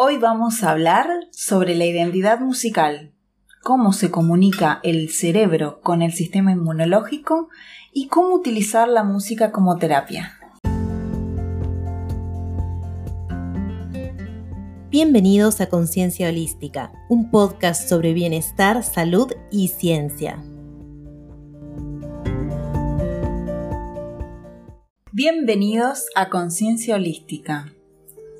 Hoy vamos a hablar sobre la identidad musical, cómo se comunica el cerebro con el sistema inmunológico y cómo utilizar la música como terapia. Bienvenidos a Conciencia Holística, un podcast sobre bienestar, salud y ciencia. Bienvenidos a Conciencia Holística.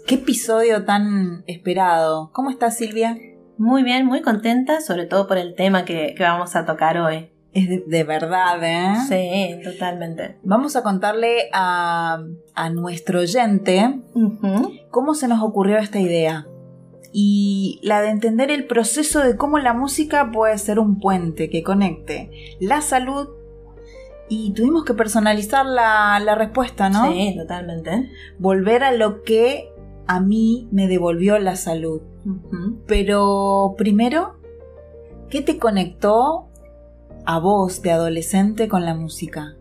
Qué episodio tan esperado. ¿Cómo estás, Silvia? Muy bien, muy contenta, sobre todo por el tema que, vamos a tocar hoy. Es de, verdad, ¿eh? Sí, totalmente. Vamos a contarle a, nuestro oyente cómo se nos ocurrió esta idea. Y la de entender el proceso de cómo la música puede ser un puente que conecte la salud y tuvimos que personalizar la, respuesta, ¿no? Sí, totalmente. Volver a lo que a mí me devolvió la salud. Pero primero, ¿qué te conectó a vos de adolescente con la música?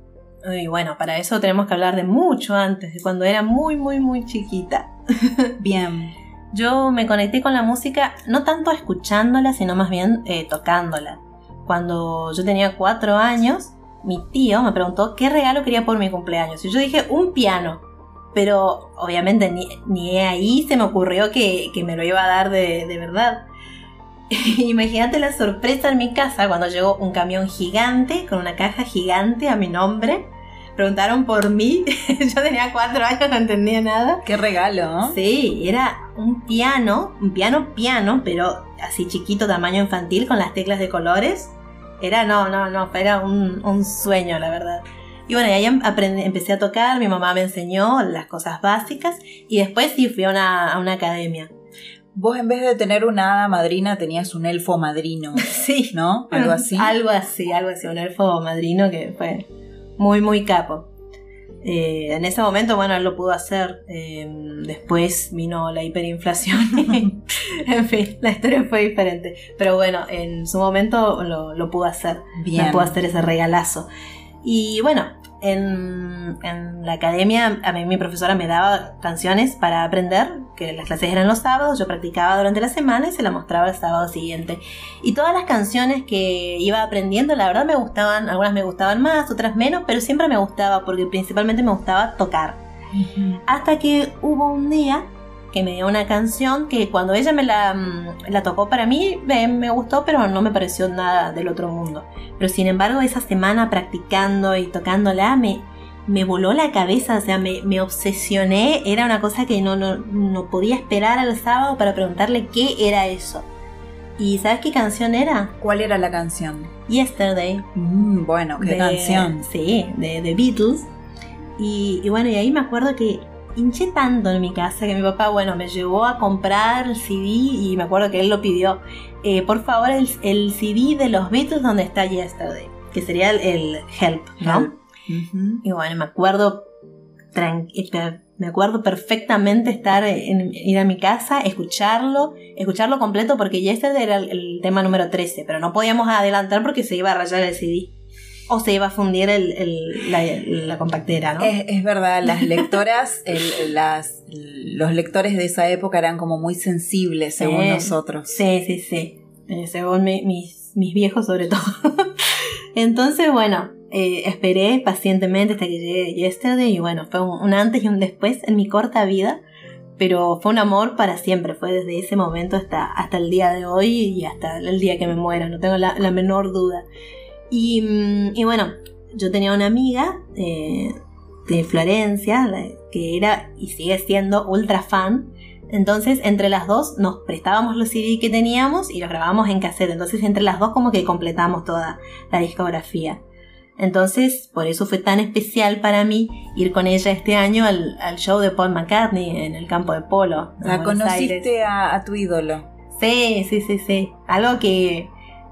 Y bueno, para eso tenemos que hablar de mucho antes, de cuando era muy, muy, muy chiquita. Bien. Yo me conecté con la música no tanto escuchándola, sino más bien eh, tocándola. Cuando yo tenía cuatro años, mi tío me preguntó qué regalo quería por mi cumpleaños. Y yo dije, un piano. Pero obviamente ni, ahí se me ocurrió que, me lo iba a dar de, verdad. Imagínate la sorpresa en mi casa cuando llegó un camión gigante con una caja gigante a mi nombre. Preguntaron por mí. Yo tenía cuatro años, no entendía nada. Qué regalo. Sí, era un piano, un piano piano, pero así chiquito, tamaño infantil, con las teclas de colores era, no, no, no, era un, sueño, la verdad. Y bueno, ahí em, empecé a tocar, mi mamá me enseñó las cosas básicas y después sí fui a una, a una academia. Vos en vez de tener una hada madrina tenías un elfo madrino. Sí. ¿No? Algo así. algo así, algo así, un elfo madrino que fue muy, muy capo. Eh, en ese momento, bueno, él lo pudo hacer. Em, después vino la hiperinflación. en fin, la historia fue diferente. Pero bueno, en su momento lo, lo pudo hacer. Bien. pudo hacer ese regalazo. Y bueno, en, la academia a mí mi profesora me daba canciones para aprender, que las clases eran los sábados, yo practicaba durante la semana y se la mostraba el sábado siguiente. Y todas las canciones que iba aprendiendo, la verdad me gustaban, algunas me gustaban más, otras menos, pero siempre me gustaba porque principalmente me gustaba tocar. Hasta que hubo un día que me dio una canción que cuando ella me la, mm, la tocó para mí me, gustó, pero no me pareció nada del otro mundo. Pero sin embargo, esa semana practicando y tocándola me, me voló la cabeza, o sea, me, me obsesioné. Era una cosa que no, no, no, podía esperar al sábado para preguntarle qué era eso. ¿Y sabes qué canción era? ¿Cuál era la canción? Yesterday. Mm, bueno, qué canción. Sí, de The Beatles. Y, y bueno, y ahí me acuerdo que hinché tanto en mi casa que mi papá, bueno, me llevó a comprar el CD y me acuerdo que él lo pidió. Eh, por favor, el, CD de los Beatles donde está Yesterday, que sería el, Help, ¿no? Y bueno, me acuerdo, eh, me acuerdo perfectamente estar en, ir a mi casa, escucharlo, escucharlo completo porque Yesterday era el, el tema número 13, pero no podíamos adelantar porque se iba a rayar el CD o se iba a fundir el, la, compactera, ¿no? Es, verdad, las lectoras, las, los lectores de esa época eran como muy sensibles, según nosotros. Sí, sí, sí. Eh, según mis, mis viejos, sobre todo. Entonces, bueno, eh, esperé pacientemente hasta que llegué Yesterday y bueno, fue un, antes y un después en mi corta vida, pero fue un amor para siempre, fue desde ese momento hasta, hasta el día de hoy y hasta el día que me muera, no tengo la, la menor duda. Mm, y, bueno, yo tenía una amiga eh, de Florencia que era y sigue siendo ultra fan. Entonces, entre las dos nos prestábamos los CD que teníamos y los grabábamos en cassette. Entonces, entre las dos como que completamos toda la discografía. Entonces, por eso fue tan especial para mí ir con ella este año al, show de Paul McCartney en el campo de polo. La conociste a, tu ídolo. Sí, sí, sí, sí. Algo que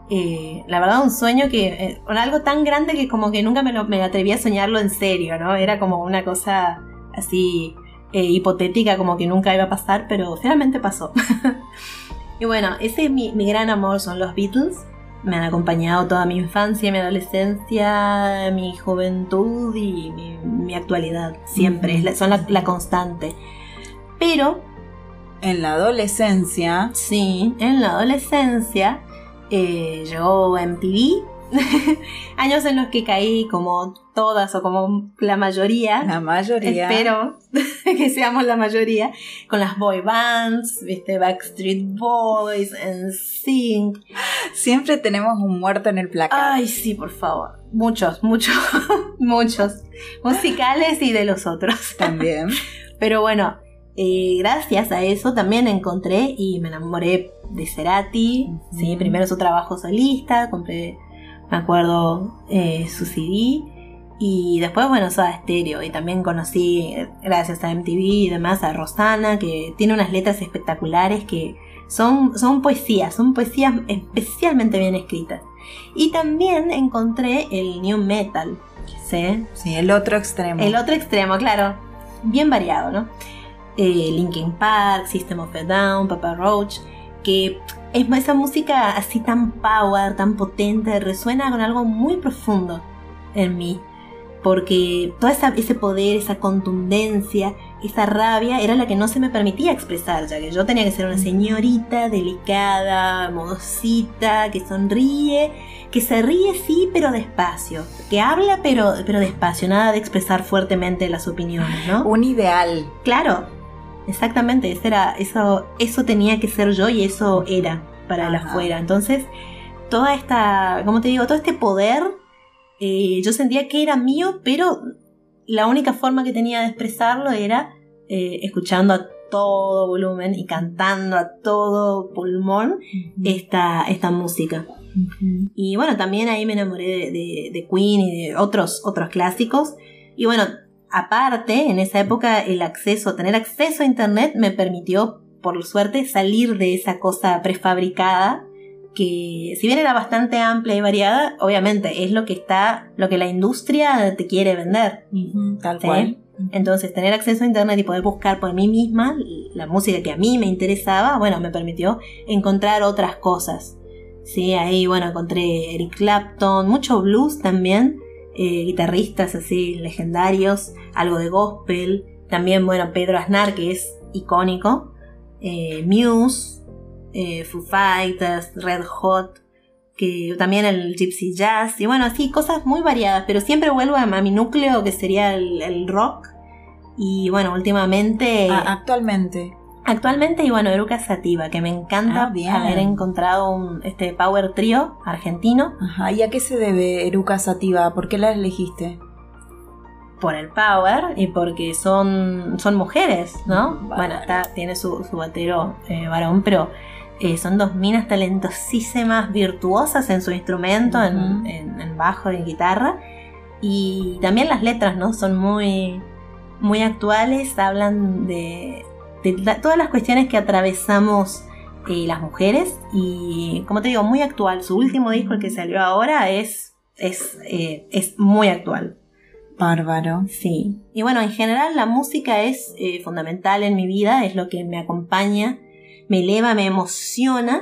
eh, la verdad un sueño que, eh, algo tan grande que como que nunca me, lo, me atreví a soñarlo en serio, ¿no? Era como una cosa así eh, hipotética, como que nunca iba a pasar, pero finalmente pasó. y bueno, ese es mi, gran amor, son los Beatles. Me han acompañado toda mi infancia, mi adolescencia, mi juventud y mi, actualidad. Siempre, son la, la constante. Pero en la adolescencia. Sí, en la adolescencia eh, llegó MTV. Años en los que caí como todas o como la mayoría. La mayoría. Espero que seamos la mayoría. Con las boy bands, viste, Backstreet Boys, NSYNC. Siempre tenemos un muerto en el placar. Ay, sí, por favor. Muchos, muchos, muchos. Musicales y de los otros. También. Pero bueno, eh, gracias a eso también encontré y me enamoré de Cerati. Sí, primero su trabajo solista, compré, me acuerdo, eh, su CD. Y después, bueno, Soda Stereo. Y también conocí, gracias a MTV y demás, a Rosana, que tiene unas letras espectaculares que son, son poesías, son poesías especialmente bien escritas. Y también encontré el New Metal. ¿sí? Sí, el otro extremo. El otro extremo, claro. Bien variado, ¿no? Eh, Linkin Park, System of a Down, Papa Roach, que es esa música así tan power, tan potente, resuena con algo muy profundo en mí. Porque todo ese poder, esa contundencia, esa rabia era la que no se me permitía expresar, ya que yo tenía que ser una señorita delicada, modosita, que sonríe, que se ríe sí, pero despacio, que habla pero, pero despacio, nada de expresar fuertemente las opiniones, ¿no? Un ideal. Claro, exactamente, eso, era, eso, eso tenía que ser yo y eso era para el afuera. Entonces, toda esta, como te digo, todo este poder, eh, yo sentía que era mío, pero la única forma que tenía de expresarlo era eh, escuchando a todo volumen y cantando a todo pulmón esta, esta música. Y bueno, también ahí me enamoré de, de, Queen y de otros, otros clásicos. Y bueno, aparte, en esa época el acceso, tener acceso a internet me permitió, por suerte, salir de esa cosa prefabricada que si bien era bastante amplia y variada, obviamente es lo que está, lo que la industria te quiere vender. tal cual. Entonces, tener acceso a internet y poder buscar por mí misma la música que a mí me interesaba, bueno, me permitió encontrar otras cosas. Sí, ahí, bueno, encontré Eric Clapton, mucho blues también, eh, guitarristas así legendarios, algo de gospel, también, bueno, Pedro Aznar, que es icónico, eh, Muse, eh, Foo Fighters, Red Hot, que también el Gypsy Jazz, y bueno, así, cosas muy variadas, pero siempre vuelvo a, mi núcleo, que sería el, rock, y bueno, últimamente... Actualmente. Actualmente, y bueno, Eruca Sativa, que me encanta ah, haber encontrado un, este power trio argentino. Ajá, ¿y a qué se debe Eruca Sativa? ¿Por qué la elegiste? Por el power y porque son, son mujeres, ¿no? Bueno, está, tiene su, su batero eh, varón, pero eh, son dos minas talentosísimas, virtuosas en su instrumento, en, bajo y en guitarra. Y también las letras, ¿no? Son muy, muy actuales, hablan de todas las cuestiones que atravesamos eh, las mujeres y como te digo, muy actual. Su último disco, el que salió ahora, es, es, eh, es muy actual. Bárbaro. Sí. Y bueno, en general la música es eh, fundamental en mi vida, es lo que me acompaña, me eleva, me emociona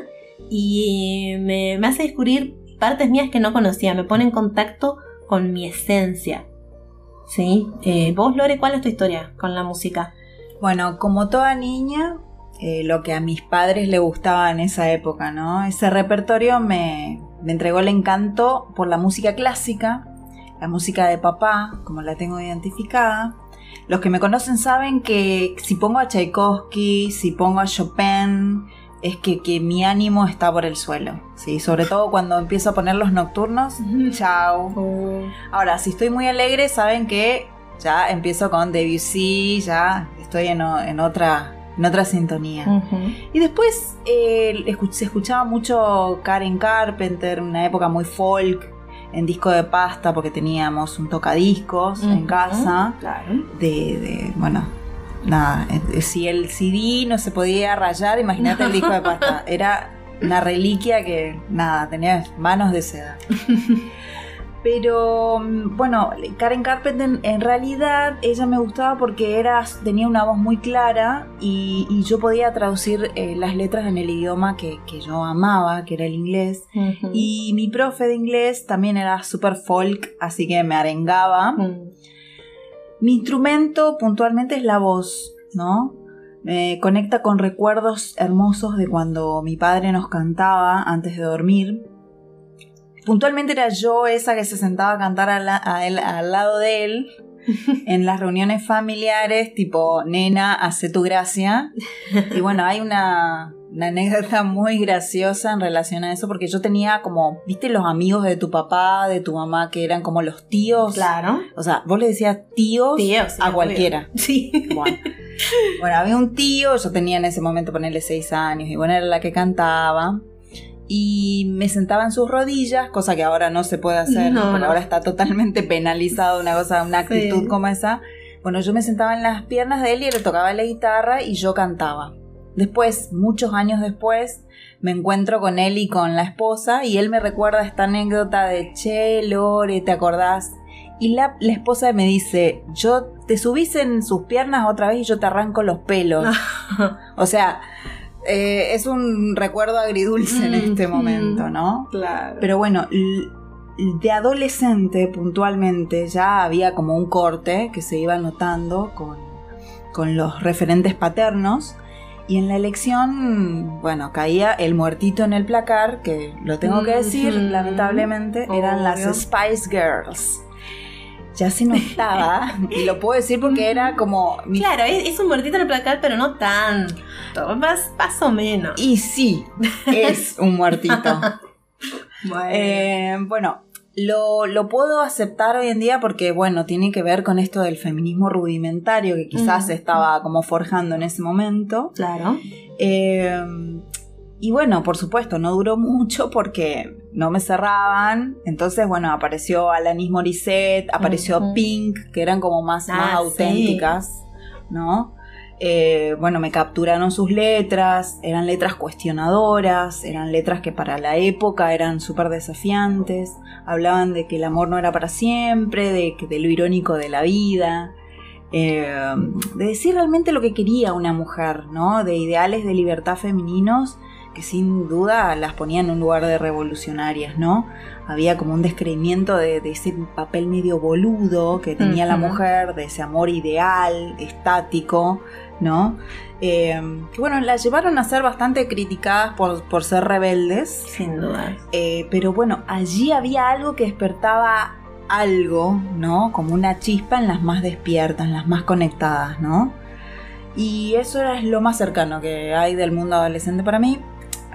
y me, me hace descubrir partes mías que no conocía, me pone en contacto con mi esencia. ¿Sí? vos, Lore, ¿cuál es tu historia con la música? Bueno, como toda niña, eh, lo que a mis padres le gustaba en esa época, ¿no? Ese repertorio me, entregó el encanto por la música clásica, la música de papá, como la tengo identificada. Los que me conocen saben que si pongo a Tchaikovsky, si pongo a Chopin, es que, mi ánimo está por el suelo. ¿sí? Sobre todo cuando empiezo a poner los nocturnos. Chao. Oh. Ahora, si estoy muy alegre, saben que ya empiezo con Debussy, ya estoy en, otra en otra sintonía. Y después eh, se escuchaba mucho Karen Carpenter, una época muy folk, en disco de pasta, porque teníamos un tocadiscos en casa. De, bueno, nada, eh, si el CD no se podía rayar, imagínate el disco de pasta. Era una reliquia que, nada, tenía manos de seda. Pero mm, bueno, Karen Carpenter en realidad ella me gustaba porque era, tenía una voz muy clara y, yo podía traducir eh, las letras en el idioma que, yo amaba, que era el inglés. Y mi profe de inglés también era super folk, así que me arengaba. Mi instrumento puntualmente es la voz, ¿no? Me conecta con recuerdos hermosos de cuando mi padre nos cantaba antes de dormir. Puntualmente era yo esa que se sentaba a cantar al, al lado de él en las reuniones familiares, tipo, nena, hace tu gracia. Y bueno, hay una, anécdota muy graciosa en relación a eso, porque yo tenía como, viste, los amigos de tu papá, de tu mamá, que eran como los tíos. Claro. O sea, vos le decías tíos, a cualquiera. Sí. Bueno. bueno, había un tío, yo tenía en ese momento ponerle seis años, y bueno, era la que cantaba y me sentaba en sus rodillas, cosa que ahora no se puede hacer, porque ahora está totalmente penalizado una cosa, una actitud como esa. Bueno, yo me sentaba en las piernas de él y le tocaba la guitarra y yo cantaba. Después, muchos años después, me encuentro con él y con la esposa y él me recuerda esta anécdota de, che, Lore, ¿te acordás? Y la, la esposa me dice, yo te subís en sus piernas otra vez y yo te arranco los pelos. o sea, eh, es un recuerdo agridulce en este momento, ¿no? Claro. Pero bueno, de adolescente puntualmente ya había como un corte que se iba notando con, con los referentes paternos. Y en la elección, bueno, caía el muertito en el placar, que lo tengo que decir, lamentablemente, eran las Spice Girls ya se notaba, y lo puedo decir porque era como... Claro, es, un muertito en el placar, pero no tan... Más, más o menos. Y sí, es un muertito. Eh, bueno, lo, lo, puedo aceptar hoy en día porque, bueno, tiene que ver con esto del feminismo rudimentario que quizás se estaba como forjando en ese momento. Claro. Eh, y bueno, por supuesto, no duró mucho porque no me cerraban. Entonces, bueno, apareció Alanis Morissette, apareció Pink, que eran como más, más ah, auténticas, ¿no? Eh, bueno, me capturaron sus letras, eran letras cuestionadoras, eran letras que para la época eran súper desafiantes, hablaban de que el amor no era para siempre, de, de lo irónico de la vida, eh, de decir realmente lo que quería una mujer, ¿no? De ideales de libertad femeninos que sin duda las ponía en un lugar de revolucionarias, ¿no? Había como un descreimiento de, ese papel medio boludo que tenía la mujer, de ese amor ideal, estático, ¿no? Eh, que bueno, las llevaron a ser bastante criticadas por, ser rebeldes. Sin duda. Eh, pero bueno, allí había algo que despertaba algo, ¿no? Como una chispa en las más despiertas, en las más conectadas, ¿no? Y eso era lo más cercano que hay del mundo adolescente para mí.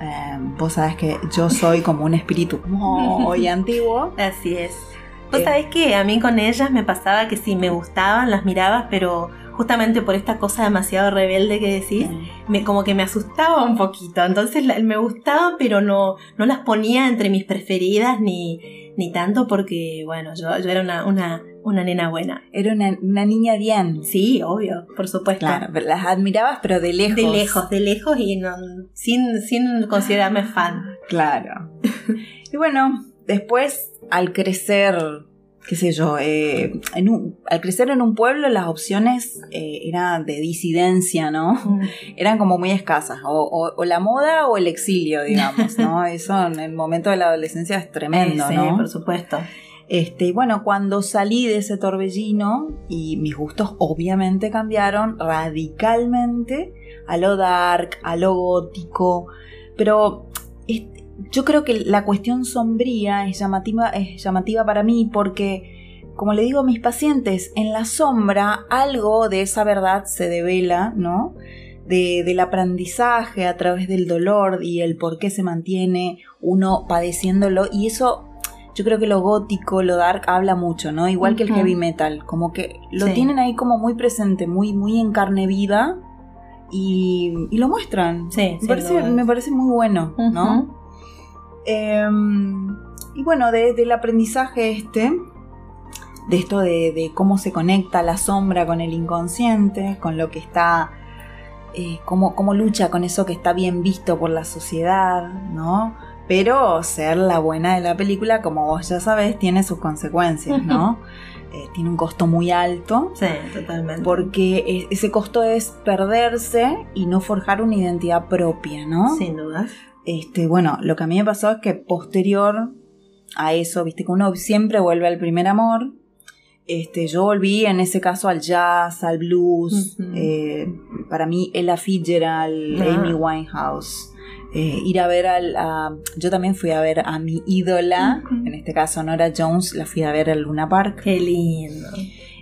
Em, vos sabés que yo soy como un espíritu muy antiguo. Así es. Vos eh, sabés que a mí con ellas me pasaba que sí, me gustaban, las mirabas, pero justamente por esta cosa demasiado rebelde que decís, me, como que me asustaba un poquito. Entonces me gustaba, pero no, no las ponía entre mis preferidas ni, ni tanto porque, bueno, yo, yo era una, una una nena buena. Era una, niña bien. Sí, obvio, por supuesto. Claro, las admirabas, pero de lejos. De lejos, de lejos y sin, sin considerarme fan. Claro. y bueno, después, al crecer, qué sé yo, eh, en un, al crecer en un pueblo las opciones eh, eran de disidencia, ¿no? Mm. Eran como muy escasas, o, o, la moda o el exilio, digamos, ¿no? Eso en el momento de la adolescencia es tremendo, sí, ¿no? por supuesto. Este, y bueno, cuando salí de ese torbellino y mis gustos obviamente cambiaron radicalmente a lo dark, a lo gótico, pero yo creo que la cuestión sombría es llamativa, es llamativa para mí porque, como le digo a mis pacientes, en la sombra algo de esa verdad se devela, ¿no? De, del aprendizaje a través del dolor y el por qué se mantiene uno padeciéndolo y eso yo creo que lo gótico, lo dark habla mucho, ¿no? Igual que el heavy metal, como que lo tienen ahí como muy presente, muy, muy en carne viva y, lo muestran. Sí, me, parece, me parece muy bueno, ¿no? Em, y bueno, desde el aprendizaje este, de esto de, cómo se conecta la sombra con el inconsciente, con lo que está, eh, cómo, cómo lucha con eso que está bien visto por la sociedad, ¿no? Pero ser la buena de la película, como vos ya sabés, tiene sus consecuencias, ¿no? Eh, tiene un costo muy alto. Sí, totalmente. Porque e, ese costo es perderse y no forjar una identidad propia, ¿no? Sin duda. Este, bueno, lo que a mí me pasó es que posterior a eso, viste que uno siempre vuelve al primer amor. este, yo volví en ese caso al jazz, al blues. Eh, para mí, Ella Fitzgerald, ah. Amy Winehouse. Eh, ir a ver al. yo también fui a ver a mi ídola, en este caso Nora Jones, la fui a ver al Luna Park. Qué lindo.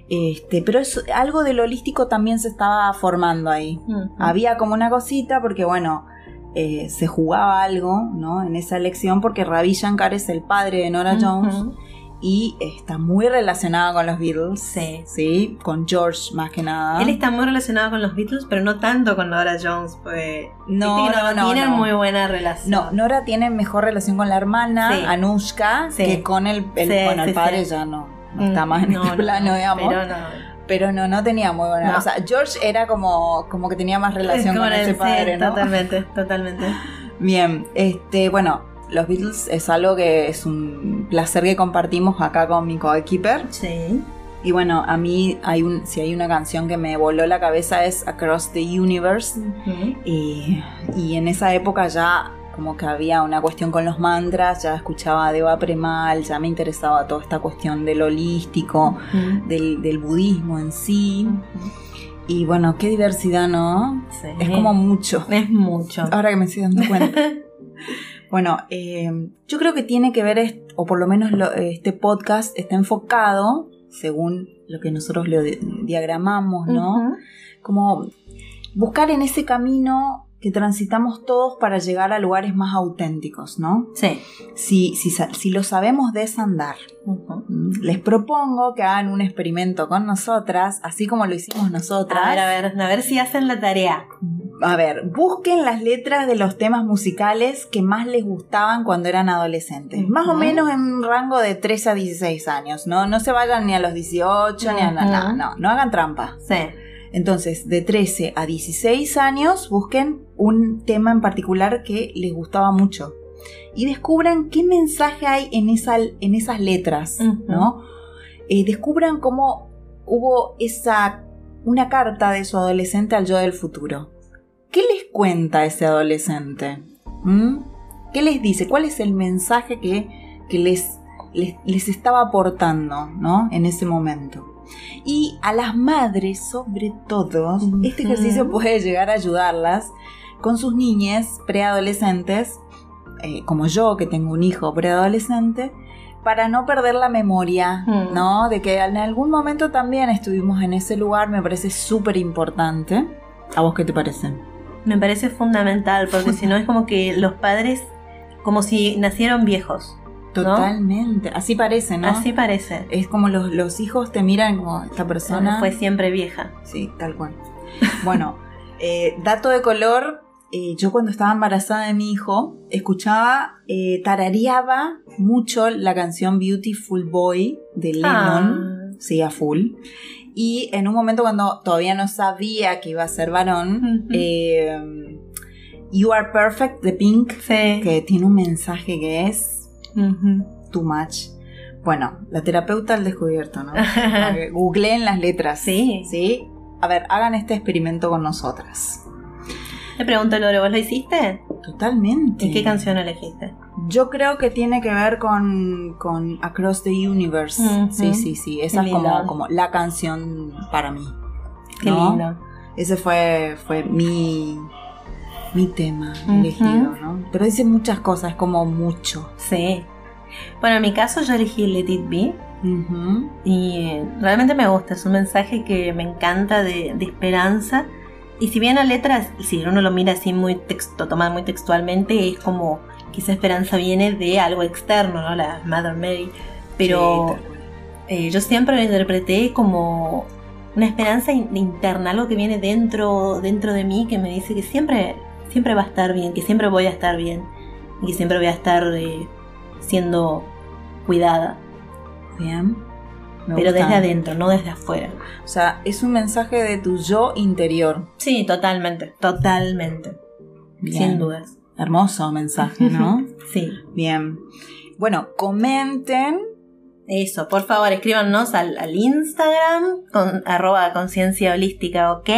Este, pero es, algo del holístico también se estaba formando ahí. Había como una cosita, porque bueno, eh, se jugaba algo, ¿no? En esa elección, porque Ravi Shankar es el padre de Nora Jones y está muy relacionado con los Beatles. Sí. Sí, con George más que nada. Él está muy relacionado con los Beatles, pero no tanto con Nora Jones. Pues, no, no, no, tienen muy buena relación. No, Nora tiene mejor relación con la hermana, Anushka, que con el, bueno, el padre ya no, está más en el plano, digamos. Pero no. Pero no, no tenía muy buena. O sea, George era como, como que tenía más relación con, ese padre, ¿no? Totalmente, totalmente. Bien, este, bueno, los Beatles es algo que es un placer que compartimos acá con mi coequiper. Sí. Y bueno, a mí hay un, si hay una canción que me voló la cabeza es Across the Universe. y, en esa época ya como que había una cuestión con los mantras, ya escuchaba a Deva Premal, ya me interesaba toda esta cuestión del holístico, del, budismo en sí. Y bueno, qué diversidad, ¿no? Sí. Es como mucho. Es mucho. Ahora que me estoy dando cuenta. Bueno, eh, yo creo que tiene que ver, o por lo menos este podcast está enfocado, según lo que nosotros lo diagramamos, ¿no? Como buscar en ese camino que transitamos todos para llegar a lugares más auténticos, ¿no? Sí. Si, si, si lo sabemos desandar, les propongo que hagan un experimento con nosotras, así como lo hicimos nosotras. A ver, a ver, a ver si hacen la tarea. A ver, busquen las letras de los temas musicales que más les gustaban cuando eran adolescentes. Más o menos en un rango de 13 a 16 años, ¿no? No se vayan ni a los 18 ni a nada. No, no, no hagan trampa. Sí. Entonces, de 13 a 16 años, busquen un tema en particular que les gustaba mucho y descubran qué mensaje hay en, esa, en esas letras, ¿no? Eh, descubran cómo hubo esa una carta de su adolescente al yo del futuro. ¿Qué les cuenta ese adolescente? ¿Mm? ¿Qué les dice? ¿Cuál es el mensaje que, les, les, les, estaba aportando ¿no? en ese momento? Y a las madres, sobre todo, este ejercicio puede llegar a ayudarlas con sus niñas preadolescentes, eh, como yo que tengo un hijo preadolescente, para no perder la memoria, mm. ¿no? De que en algún momento también estuvimos en ese lugar, me parece súper importante. ¿A vos qué te parece? Me parece fundamental, porque si no es como que los padres, como si nacieron viejos. Totalmente, así parece, ¿no? Así parece. Es como los, los hijos te miran como esta persona. Fue siempre vieja. Sí, tal cual. Bueno, eh, dato de color, eh, yo cuando estaba embarazada de mi hijo, escuchaba, eh, tarareaba mucho la canción Beautiful Boy de Lennon, ah. sí, a full. Y en un momento cuando todavía no sabía que iba a ser varón, You Are Perfect de Pink, que tiene un mensaje que es Too much. Bueno, la terapeuta al descubierto, ¿no? Googleen las letras. Sí. Sí. A ver, hagan este experimento con nosotras. Le pregunto, Lore, ¿vos lo hiciste? Totalmente. ¿Y qué canción elegiste? Yo creo que tiene que ver con, con Across the Universe. Sí, sí, sí. Esa es como, como, la canción para mí. Qué lindo. Ese fue, fue mi, mi tema elegido, ¿no? Pero dice muchas cosas, como mucho. Sí. Bueno, en mi caso yo elegí Let It Be. Y realmente me gusta, es un mensaje que me encanta de, esperanza. Y si bien la letra, si uno lo mira así muy texto, tomado muy textualmente, es como que esa esperanza viene de algo externo, ¿no? La Mother Mary. Pero eh, yo siempre lo interpreté como una esperanza interna, algo que viene dentro, dentro de mí, que me dice que siempre siempre va a estar bien, que siempre voy a estar bien y que siempre voy a estar eh, siendo cuidada. Bien. Pero desde adentro, no desde afuera. O sea, es un mensaje de tu yo interior. Sí, totalmente, totalmente. Sin dudas. Hermoso mensaje, ¿no? sí. Bien. Bueno, comenten. Eso, por favor, escríbanos al, al Instagram con arroba conciencia holística, ok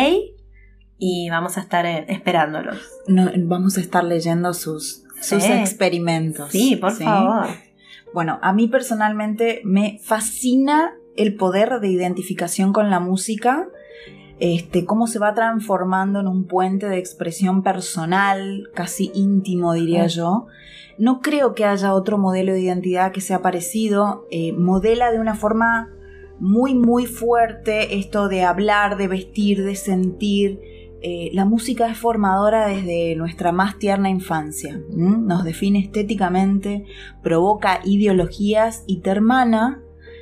y vamos a estar eh, esperándolos. No, vamos a estar leyendo sus, sus experimentos. Sí, por favor. Bueno, a mí personalmente me fascina el poder de identificación con la música, este, cómo se va transformando en un puente de expresión personal, casi íntimo diría yo. No creo que haya otro modelo de identidad que sea parecido, eh, modela de una forma muy muy fuerte esto de hablar, de vestir, de sentir, eh, la música es formadora desde nuestra más tierna infancia. Nos define estéticamente, provoca ideologías y te hermana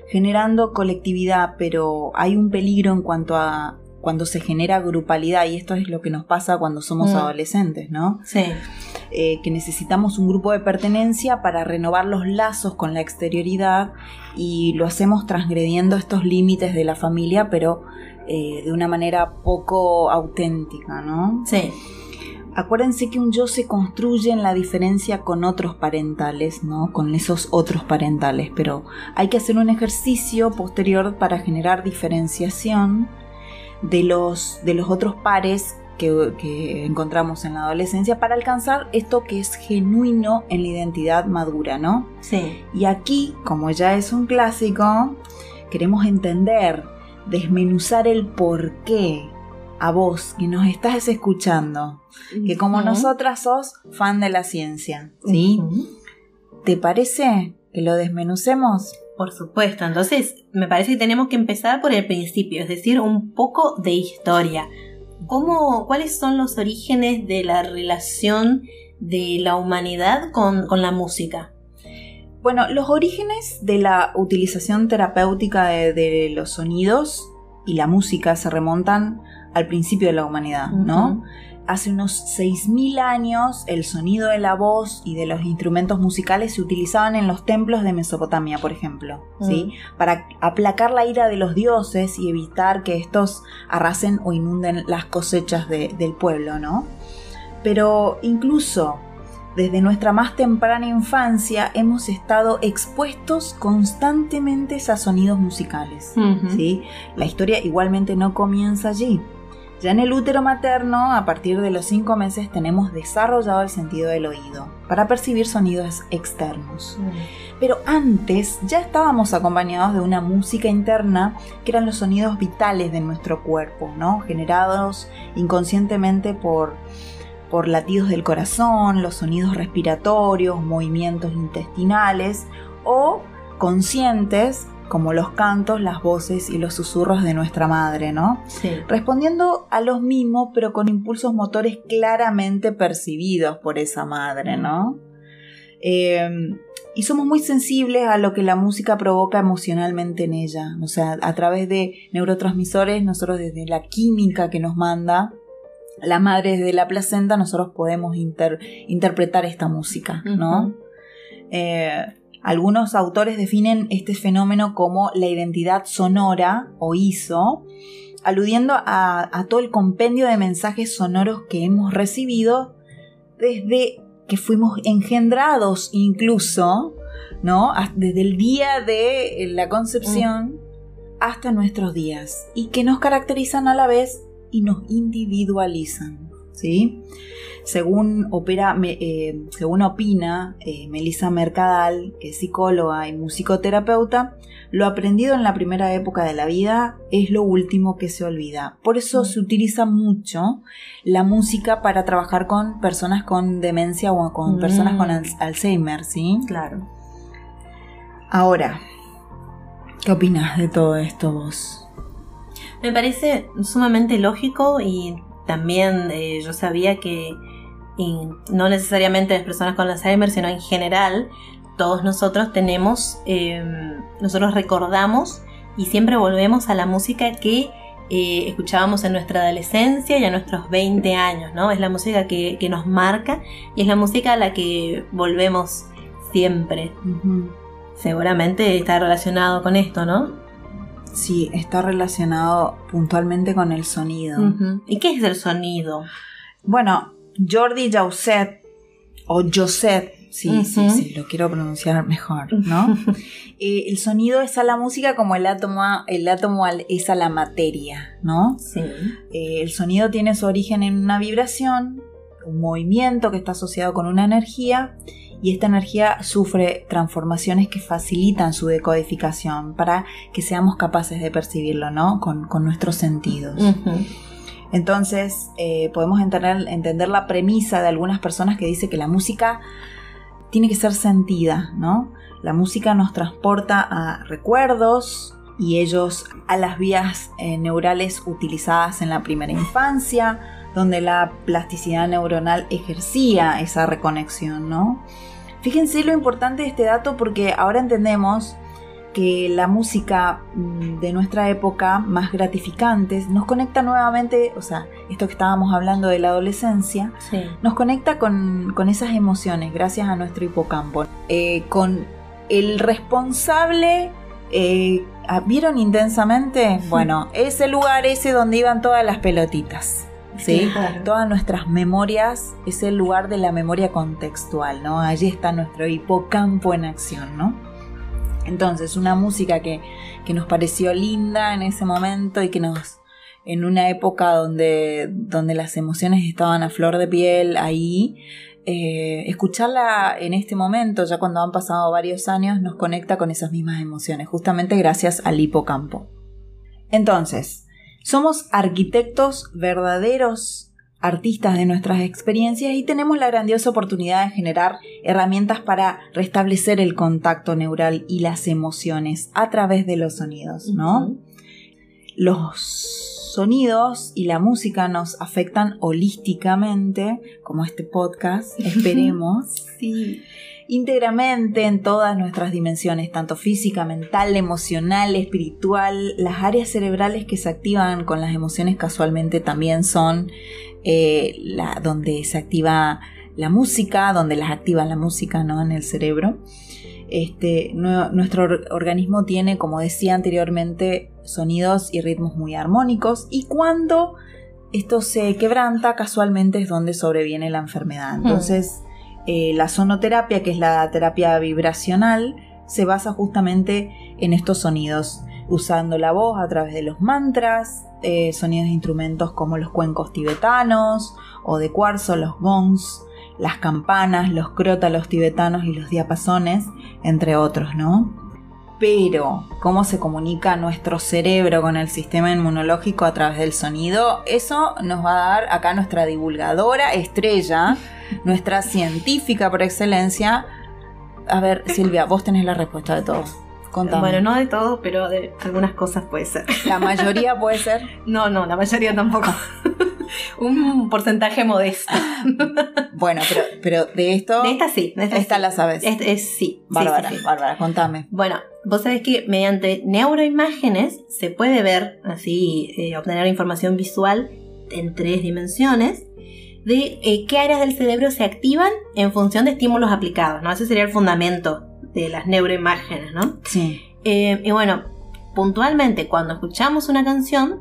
generando colectividad, pero hay un peligro en cuanto a cuando se genera grupalidad y esto es lo que nos pasa cuando somos mm. adolescentes, ¿no? Sí. Eh, que necesitamos un grupo de pertenencia para renovar los lazos con la exterioridad y lo hacemos transgrediendo estos límites de la familia, pero eh, de una manera poco auténtica, ¿no? Sí. Acuérdense que un yo se construye en la diferencia con otros parentales, ¿no? Con esos otros parentales, pero hay que hacer un ejercicio posterior para generar diferenciación de los, de los otros pares que, que, encontramos en la adolescencia para alcanzar esto que es genuino en la identidad madura, ¿no? Sí. Y aquí, como ya es un clásico, queremos entender desmenuzar el por qué a vos que nos estás escuchando, que como nosotras sos fan de la ciencia, ¿sí? ¿Te parece que lo desmenucemos? Por supuesto, entonces me parece que tenemos que empezar por el principio, es decir, un poco de historia. ¿Cómo, ¿Cuáles son los orígenes de la relación de la humanidad con, con la música? Bueno, los orígenes de la utilización terapéutica de, los sonidos y la música se remontan al principio de la humanidad, ¿no? Hace unos 6.000 años el sonido de la voz y de los instrumentos musicales se utilizaban en los templos de Mesopotamia, por ejemplo, ¿sí? Para aplacar la ira de los dioses y evitar que estos arrasen o inunden las cosechas del pueblo, ¿no? Pero incluso desde nuestra más temprana infancia hemos estado expuestos constantemente a sonidos musicales. ¿sí? La historia igualmente no comienza allí. Ya en el útero materno, a partir de los cinco meses, tenemos desarrollado el sentido del oído para percibir sonidos externos. Pero antes ya estábamos acompañados de una música interna que eran los sonidos vitales de nuestro cuerpo, ¿no? generados inconscientemente por por latidos del corazón, los sonidos respiratorios, movimientos intestinales o conscientes como los cantos, las voces y los susurros de nuestra madre, ¿no? Sí. Respondiendo a los mismos, pero con impulsos motores claramente percibidos por esa madre, ¿no? Em, y somos muy sensibles a lo que la música provoca emocionalmente en ella. O sea, a través de neurotransmisores, nosotros desde la química que nos manda, la madre de la placenta, nosotros podemos interpretar esta música, ¿no? Eh, algunos autores definen este fenómeno como la identidad sonora o ISO, aludiendo a, todo el compendio de mensajes sonoros que hemos recibido desde que fuimos engendrados incluso, ¿no? Desde el día de la concepción hasta nuestros días y que nos caracterizan a la vez y nos individualizan. ¿sí? Según, opera, eh, según opina eh, Melissa Mercadal, que es psicóloga y musicoterapeuta, lo aprendido en la primera época de la vida es lo último que se olvida. Por eso se utiliza mucho la música para trabajar con personas con demencia o con personas con mm. Alzheimer, ¿sí? Claro. Ahora, ¿qué opinas de todo esto vos? Me parece sumamente lógico y también eh, yo sabía que no necesariamente las personas con Alzheimer, sino en general, todos nosotros tenemos, em, nosotros recordamos y siempre volvemos a la música que eh, escuchábamos en nuestra adolescencia y a nuestros 20 años, ¿no? Es la música que, nos marca y es la música a la que volvemos siempre. Seguramente está relacionado con esto, ¿no? Sí, está relacionado puntualmente con el sonido. ¿Y qué es el sonido? Bueno, Jordi Jausset, o Josset, sí, sí, sí, lo quiero pronunciar mejor, ¿no? Eh, el sonido es a la música como el átomo, el átomo es a la materia, ¿no? Sí. Eh, el sonido tiene su origen en una vibración, un movimiento que está asociado con una energía y esta energía sufre transformaciones que facilitan su decodificación para que seamos capaces de percibirlo, ¿no? Con, nuestros sentidos. Entonces, eh, podemos entender, entender la premisa de algunas personas que dice que la música tiene que ser sentida, ¿no? La música nos transporta a recuerdos y ellos a las vías eh, neurales utilizadas en la primera infancia, donde la plasticidad neuronal ejercía esa reconexión, ¿no? Fíjense lo importante de este dato porque ahora entendemos que la música mm, de nuestra época, más gratificantes, nos conecta nuevamente, o sea, esto que estábamos hablando de la adolescencia, nos conecta con, esas emociones gracias a nuestro hipocampo, eh, con el responsable eh, ¿Vieron intensamente? Bueno, ese lugar ese donde iban todas las pelotitas. ¿Sí? Todas nuestras memorias es el lugar de la memoria contextual, ¿no? Allí está nuestro hipocampo en acción, ¿no? Entonces, una música que, que nos pareció linda en ese momento y que nos, en una época donde, donde las emociones estaban a flor de piel ahí, eh, escucharla en este momento, ya cuando han pasado varios años, nos conecta con esas mismas emociones, justamente gracias al hipocampo. Entonces, somos arquitectos verdaderos artistas de nuestras experiencias y tenemos la grandiosa oportunidad de generar herramientas para restablecer el contacto neural y las emociones a través de los sonidos, ¿no? Los sonidos y la música nos afectan holísticamente, como este podcast, esperemos. sí. Íntegramente en todas nuestras dimensiones, tanto física, mental, emocional, espiritual. Las áreas cerebrales que se activan con las emociones casualmente también son eh, la, donde se activa la música, donde las activa la música ¿no? en el cerebro. Este, nuestro organismo tiene, como decía anteriormente, sonidos y ritmos muy armónicos y cuando esto se quebranta, casualmente es donde sobreviene la enfermedad. Hmm. Entonces, eh, la sonoterapia, que es la terapia vibracional, se basa justamente en estos sonidos, usando la voz a través de los mantras, eh, sonidos de instrumentos como los cuencos tibetanos o de cuarzo, los gongs, las campanas, los crótalos tibetanos y los diapasones, entre otros, ¿no? Pero, ¿cómo se comunica nuestro cerebro con el sistema inmunológico a través del sonido? Eso nos va a dar acá nuestra divulgadora estrella, nuestra científica por excelencia. A ver, Silvia, vos tenés la respuesta de todo. Contame. Bueno, no de todo, pero de algunas cosas puede ser. ¿La mayoría puede ser? No, no, la mayoría tampoco. un porcentaje modesto. bueno, pero, pero de esto. De esta sí. De esta, la sabes. Es, sí. Bárbara, Bárbara, contame. Bueno, vos sabés que mediante neuroimágenes se puede ver, así, eh, obtener información visual en tres dimensiones de eh, qué áreas del cerebro se activan en función de estímulos aplicados, ¿no? Ese sería el fundamento de las neuroimágenes, ¿no? Sí. Eh, y bueno, puntualmente, cuando escuchamos una canción,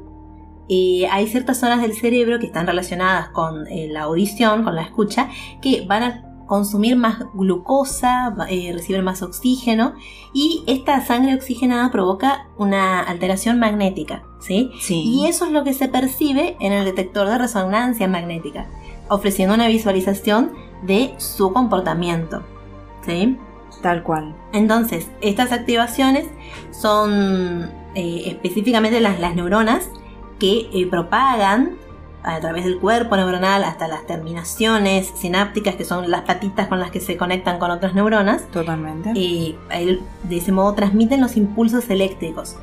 hay ciertas zonas del cerebro que están relacionadas con eh, la audición, con la escucha, que van a consumir más glucosa, eh, reciben más oxígeno y esta sangre oxigenada provoca una alteración magnética, ¿sí? ¿sí? Y eso es lo que se percibe en el detector de resonancia magnética, ofreciendo una visualización de su comportamiento, ¿sí? Tal cual. Entonces, estas activaciones son eh, específicamente las, las neuronas que eh, propagan a través del cuerpo neuronal hasta las terminaciones sinápticas, que son las patitas con las que se conectan con otras neuronas. Totalmente. Y de ese modo transmiten los impulsos eléctricos,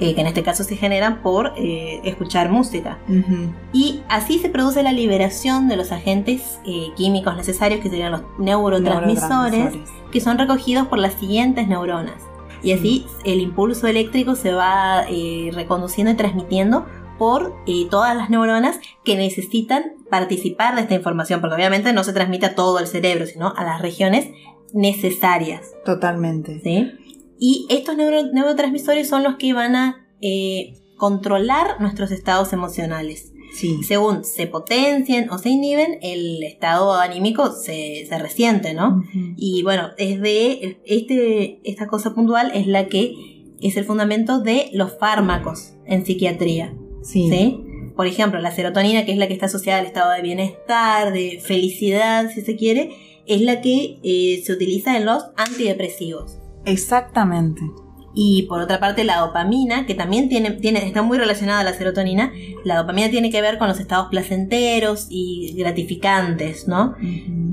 eh, que en este caso se generan por eh, escuchar música. Y así se produce la liberación de los agentes químicos necesarios, que serían los neurotransmisores, que son recogidos por las siguientes neuronas. Y así el impulso eléctrico se va reconduciendo y transmitiendo por eh, todas las neuronas que necesitan participar de esta información, porque obviamente no se transmite a todo el cerebro, sino a las regiones necesarias. Totalmente. ¿Sí? Y estos neurotransmisores son los que van a eh, controlar nuestros estados emocionales. Sí. Según se potencien o se inhiben, el estado anímico se, se resiente, ¿no? Y bueno, es de este, esta cosa puntual es la que es el fundamento de los fármacos en psiquiatría. Sí. por ejemplo, la serotonina, que es la que está asociada al estado de bienestar, de felicidad, si se quiere, es la que eh, se utiliza en los antidepresivos. Exactamente. Y por otra parte, la dopamina, que también tiene, tiene, está muy relacionada a la serotonina, la dopamina tiene que ver con los estados placenteros y gratificantes, ¿no?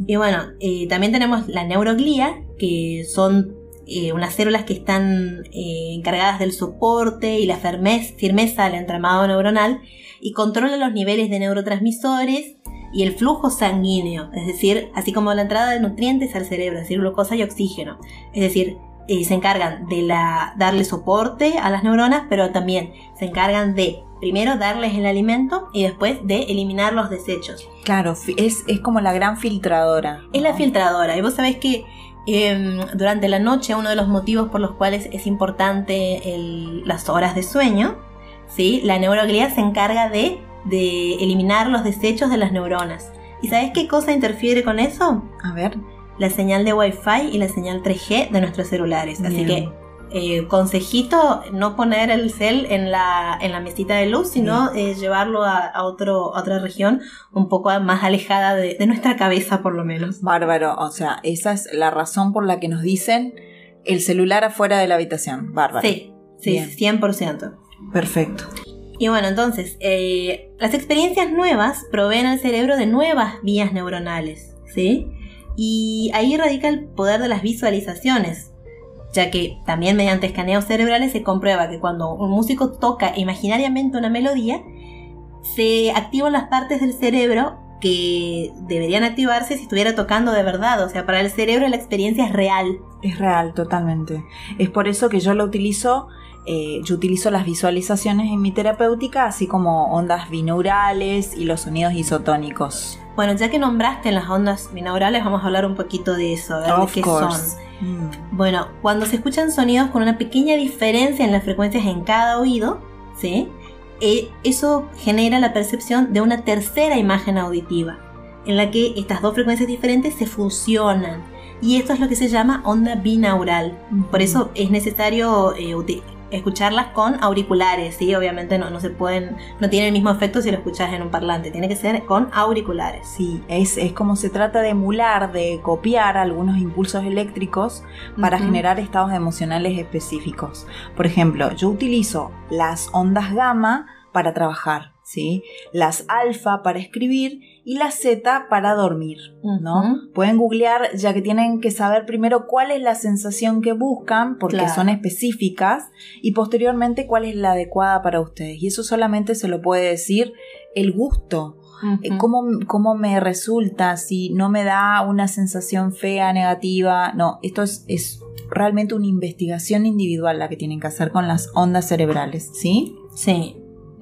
Y bueno, eh, también tenemos la neuroglía, que son eh, unas células que están eh, encargadas del soporte y la firmeza del entramado neuronal y controlan los niveles de neurotransmisores y el flujo sanguíneo, es decir, así como la entrada de nutrientes al cerebro, es decir, glucosa y oxígeno. Es decir, eh, se encargan de la, darle soporte a las neuronas, pero también se encargan de primero darles el alimento y después de eliminar los desechos. Claro, es, es como la gran filtradora. Es la filtradora. Y vos sabés que em, durante la noche uno de los motivos por los cuales es importante las horas de sueño, ¿sí? la neuroglía se encarga de, de eliminar los desechos de las neuronas. ¿Y sabés qué cosa interfiere con eso? A ver la señal de Wi-Fi y la señal 3G de nuestros celulares. Así que eh, consejito no poner el cel en la, en la mesita de luz, sino eh, llevarlo a, otro, otra región un poco más alejada de, nuestra cabeza por lo menos. Bárbaro, o sea, esa es la razón por la que nos dicen el celular afuera de la habitación. Bárbaro. Sí, sí, 100%. Perfecto. Y bueno, entonces, eh, las experiencias nuevas proveen al cerebro de nuevas vías neuronales, ¿sí? Y ahí radica el poder de las visualizaciones, ya que también mediante escaneos cerebrales se comprueba que cuando un músico toca imaginariamente una melodía, se activan las partes del cerebro que deberían activarse si estuviera tocando de verdad. O sea, para el cerebro la experiencia es real. Es real, totalmente. Es por eso que yo lo utilizo eh, yo utilizo las visualizaciones en mi terapéutica, así como ondas binaurales y los sonidos isotónicos. Bueno, ya que nombraste las ondas binaurales, vamos a hablar un poquito de eso, de qué son. Mm. Bueno, cuando se escuchan sonidos con una pequeña diferencia en las frecuencias en cada oído, ¿sí? Eh, eso genera la percepción de una tercera imagen auditiva, en la que estas dos frecuencias diferentes se fusionan. Y esto es lo que se llama onda binaural. Por eso es necesario eh, escucharlas con auriculares, ¿sí? Obviamente no, no se pueden, no tiene el mismo efecto si lo escuchas en un parlante, tiene que ser con auriculares. Sí, es, es como se trata de emular, de copiar algunos impulsos eléctricos para generar estados emocionales específicos. Por ejemplo, yo utilizo las ondas gamma para trabajar, ¿sí? Las alfa para escribir y la Z para dormir, ¿no? Pueden googlear ya que tienen que saber primero cuál es la sensación que buscan, porque son específicas, y posteriormente cuál es la adecuada para ustedes. Y eso solamente se lo puede decir el gusto. Eh, ¿Cómo, ¿Cómo, me resulta? Si no me da una sensación fea, negativa. No, esto es, es realmente una investigación individual la que tienen que hacer con las ondas cerebrales, ¿sí? Sí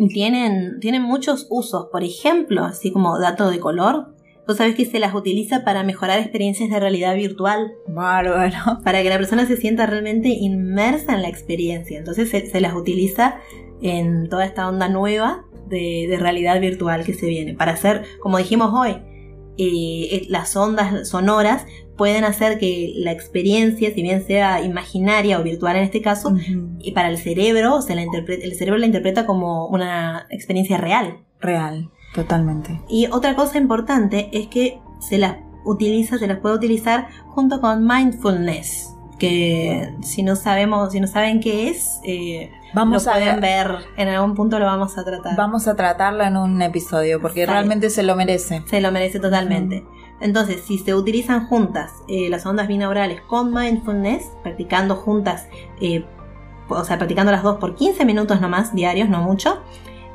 tienen, tienen muchos usos. Por ejemplo, así como dato de color, Tú sabes que se las utiliza para mejorar experiencias de realidad virtual. Bárbaro. Para que la persona se sienta realmente inmersa en la experiencia. Entonces se, las utiliza en toda esta onda nueva de, de, realidad virtual que se viene. Para hacer, como dijimos hoy, eh, eh, las ondas sonoras pueden hacer que la experiencia, si bien sea imaginaria o virtual en este caso, y para el cerebro, se la el cerebro la interpreta como una experiencia real. Real, totalmente. Y otra cosa importante es que se las utiliza, se las puede utilizar junto con mindfulness que si no sabemos, si no saben qué es, eh, vamos a ver, en algún punto lo vamos a tratar. Vamos a tratarlo en un episodio, porque realmente se lo merece. Se lo merece totalmente. Entonces, si se utilizan juntas eh, las ondas binaurales con mindfulness, practicando juntas, eh, o sea, practicando las dos por 15 minutos nomás, diarios, no mucho,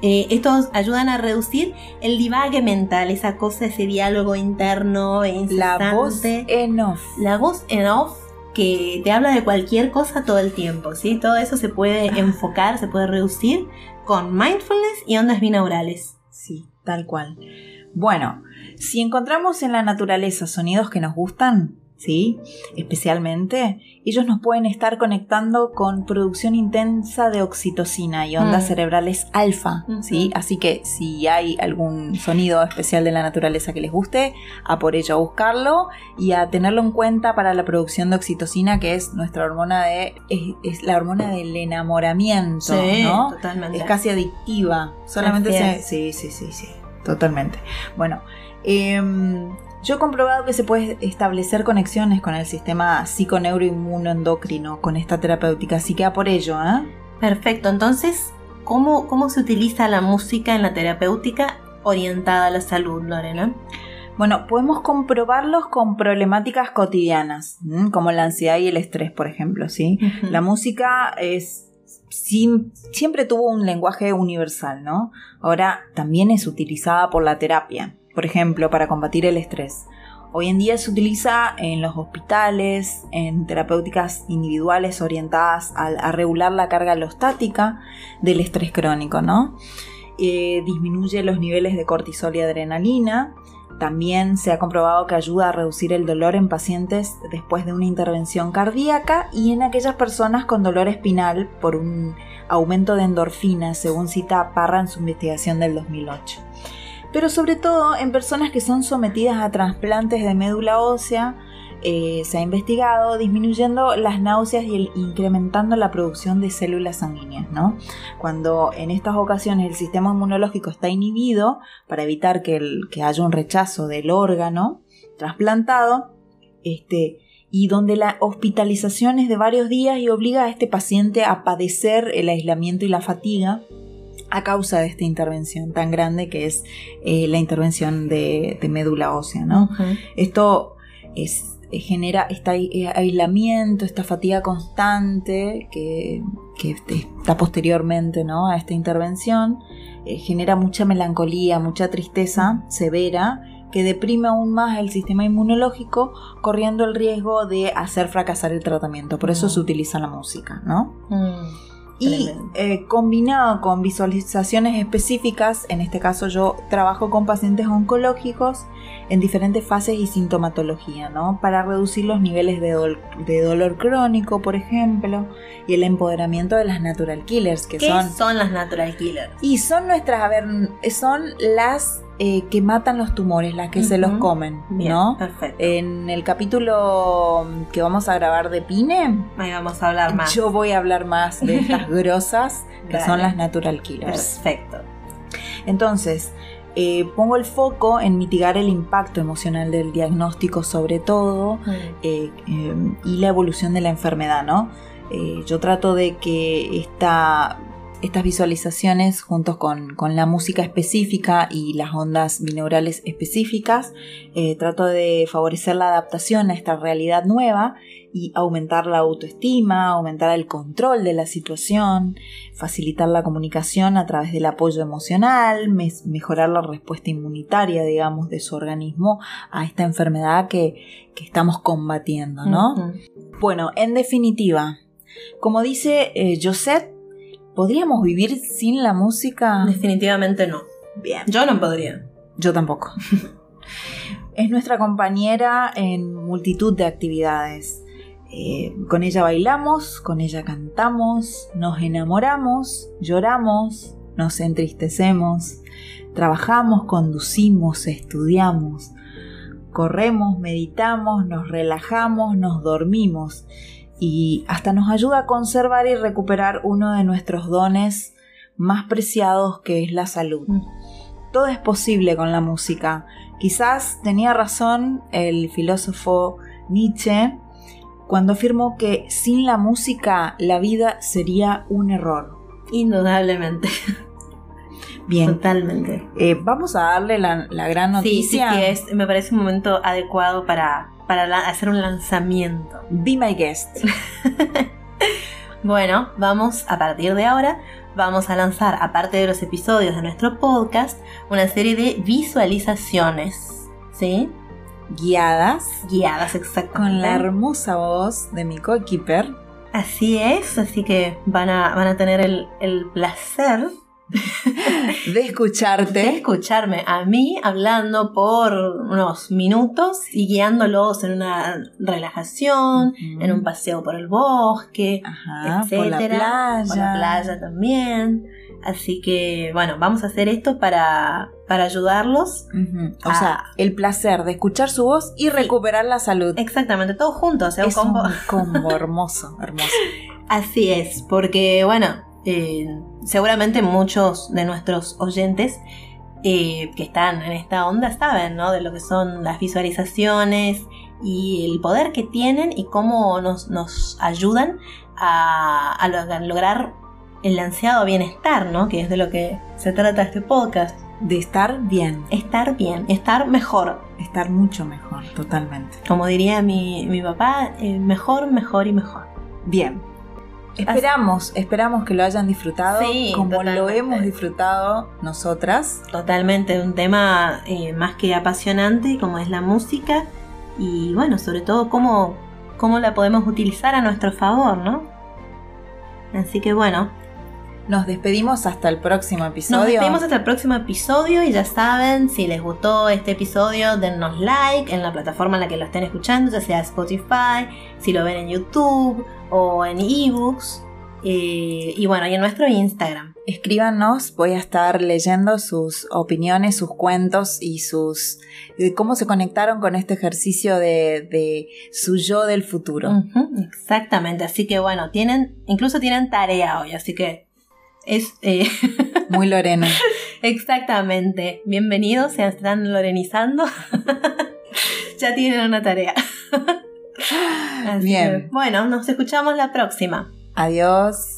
estos ayudan a reducir el divague mental, esa cosa, ese diálogo interno e La voz en off. La voz en off que te habla de cualquier cosa todo el tiempo, ¿sí? Todo eso se puede ah. enfocar, se puede reducir con mindfulness y ondas binaurales. Sí, tal cual. Bueno, si encontramos en la naturaleza sonidos que nos gustan, ¿sí? Especialmente, ellos nos pueden estar conectando con producción intensa de oxitocina y ondas mm. cerebrales alfa, ¿sí? Así que si hay algún sonido especial de la naturaleza que les guste, a por ello a buscarlo y a tenerlo en cuenta para la producción de oxitocina, que es nuestra hormona de es, la hormona del enamoramiento, ¿no? Totalmente. Es casi adictiva. Solamente se, sí, sí, sí, sí, totalmente. Bueno, eh, yo he comprobado que se puede establecer conexiones con el sistema psiconeuroinmunoendocrino con esta terapéutica, así que a por ello, ¿eh? Perfecto, entonces, ¿cómo, ¿cómo se utiliza la música en la terapéutica orientada a la salud, Lorena? Bueno, podemos comprobarlos con problemáticas cotidianas, como la ansiedad y el estrés, por ejemplo, ¿sí? La música es siempre tuvo un lenguaje universal, ¿no? Ahora también es utilizada por la terapia por ejemplo, para combatir el estrés. Hoy en día se utiliza en los hospitales, en terapéuticas individuales orientadas a, regular la carga alostática del estrés crónico, ¿no? Eh, disminuye los niveles de cortisol y adrenalina. También se ha comprobado que ayuda a reducir el dolor en pacientes después de una intervención cardíaca y en aquellas personas con dolor espinal por un aumento de endorfinas, según cita Parra en su investigación del 2008 pero sobre todo en personas que son sometidas a trasplantes de médula ósea, eh, se ha investigado disminuyendo las náuseas y incrementando la producción de células sanguíneas, ¿no? Cuando en estas ocasiones el sistema inmunológico está inhibido para evitar que, haya un rechazo del órgano trasplantado, este, y donde la hospitalización es de varios días y obliga a este paciente a padecer el aislamiento y la fatiga, a causa de esta intervención tan grande que es eh, la intervención de, médula ósea, ¿no? Esto es, genera este aislamiento, esta fatiga constante que, está posteriormente ¿no? a esta intervención, genera mucha melancolía, mucha tristeza severa que deprime aún más el sistema inmunológico, corriendo el riesgo de hacer fracasar el tratamiento. Por eso se utiliza la música, ¿no? Mm. Y eh, combinado con visualizaciones específicas, en este caso yo trabajo con pacientes oncológicos en diferentes fases y sintomatología, ¿no? Para reducir los niveles de, de dolor crónico, por ejemplo, y el empoderamiento de las natural killers, que ¿Qué son... son las natural killers? Y son nuestras, a ver, son las eh, que matan los tumores, las que se los comen, ¿no? Perfecto. En el capítulo que vamos a grabar de Pine, ahí vamos a hablar más. Yo voy a hablar más de estas grosas que son las natural killers. Perfecto. Entonces, eh, pongo el foco en mitigar el impacto emocional del diagnóstico sobre todo eh, y la evolución de la enfermedad, ¿no? yo trato de que esta estas visualizaciones juntos con, la música específica y las ondas binaurales específicas, eh, trato de favorecer la adaptación a esta realidad nueva y aumentar la autoestima, aumentar el control de la situación, facilitar la comunicación a través del apoyo emocional, mejorar la respuesta inmunitaria, digamos, de su organismo a esta enfermedad que, estamos combatiendo, ¿no? Bueno, en definitiva, como dice eh, Josette, ¿Podríamos vivir sin la música? Definitivamente no. Bien. Yo no podría. Yo tampoco. es nuestra compañera en multitud de actividades. Eh, con ella bailamos, con ella cantamos, nos enamoramos, lloramos, nos entristecemos, trabajamos, conducimos, estudiamos, corremos, meditamos, nos relajamos, nos dormimos y hasta nos ayuda a conservar y recuperar uno de nuestros dones más preciados que es la salud. Mm. Todo es posible con la música. Quizás tenía razón el filósofo Nietzsche cuando afirmó que sin la música la vida sería un error. Indudablemente. Bien. Totalmente. Eh, vamos a darle la, gran noticia. Sí, sí, me parece un momento adecuado para, para hacer un lanzamiento. Be my guest. bueno, vamos a partir de ahora, vamos a lanzar, aparte de los episodios de nuestro podcast, una serie de visualizaciones. ¿Sí? Guiadas. Guiadas, exactamente. Con la hermosa voz de mi co-keeper. Así es, así que van a, van a tener el, el placer de escucharte. De escucharme a mí hablando por unos minutos y guiándolos en una relajación, en un paseo por el bosque, Ajá, por la playa. Por la playa también. Así que, bueno, vamos a hacer esto para, para ayudarlos. O sea, el placer de escuchar su voz y recuperar la salud. Exactamente, todos juntos. es un combo hermoso, hermoso. Así es, porque, bueno, eh, seguramente muchos de nuestros oyentes eh, que están en esta onda saben, ¿no? De lo que son las visualizaciones y el poder que tienen y cómo nos, nos ayudan a, a lograr el ansiado bienestar, ¿no? Que es de lo que se trata este podcast. De estar bien. Estar bien, estar mejor. Estar mucho mejor, totalmente. Como diría mi, mi papá, eh, mejor, mejor y mejor. Bien. Esperamos, esperamos que lo hayan disfrutado como lo hemos disfrutado nosotras. Totalmente, un tema eh, más que apasionante como es la música y bueno, sobre todo cómo, cómo la podemos utilizar a nuestro favor, ¿no? Así que bueno, nos despedimos hasta el próximo episodio. Nos despedimos hasta el próximo episodio y ya saben, si les gustó este episodio, dennos like en la plataforma en la que lo estén escuchando, ya sea Spotify, si lo ven en YouTube o en ebooks. Eh, y bueno, y en nuestro Instagram. Escríbanos, voy a estar leyendo sus opiniones, sus cuentos y sus de cómo se conectaron con este ejercicio de, su yo del futuro. exactamente, así que bueno, tienen, incluso tienen tarea hoy, así que es eh, muy Lorena. Exactamente. Bienvenidos, se están lorenizando. ya tienen una tarea. Bien. bueno, nos escuchamos la próxima. Adiós.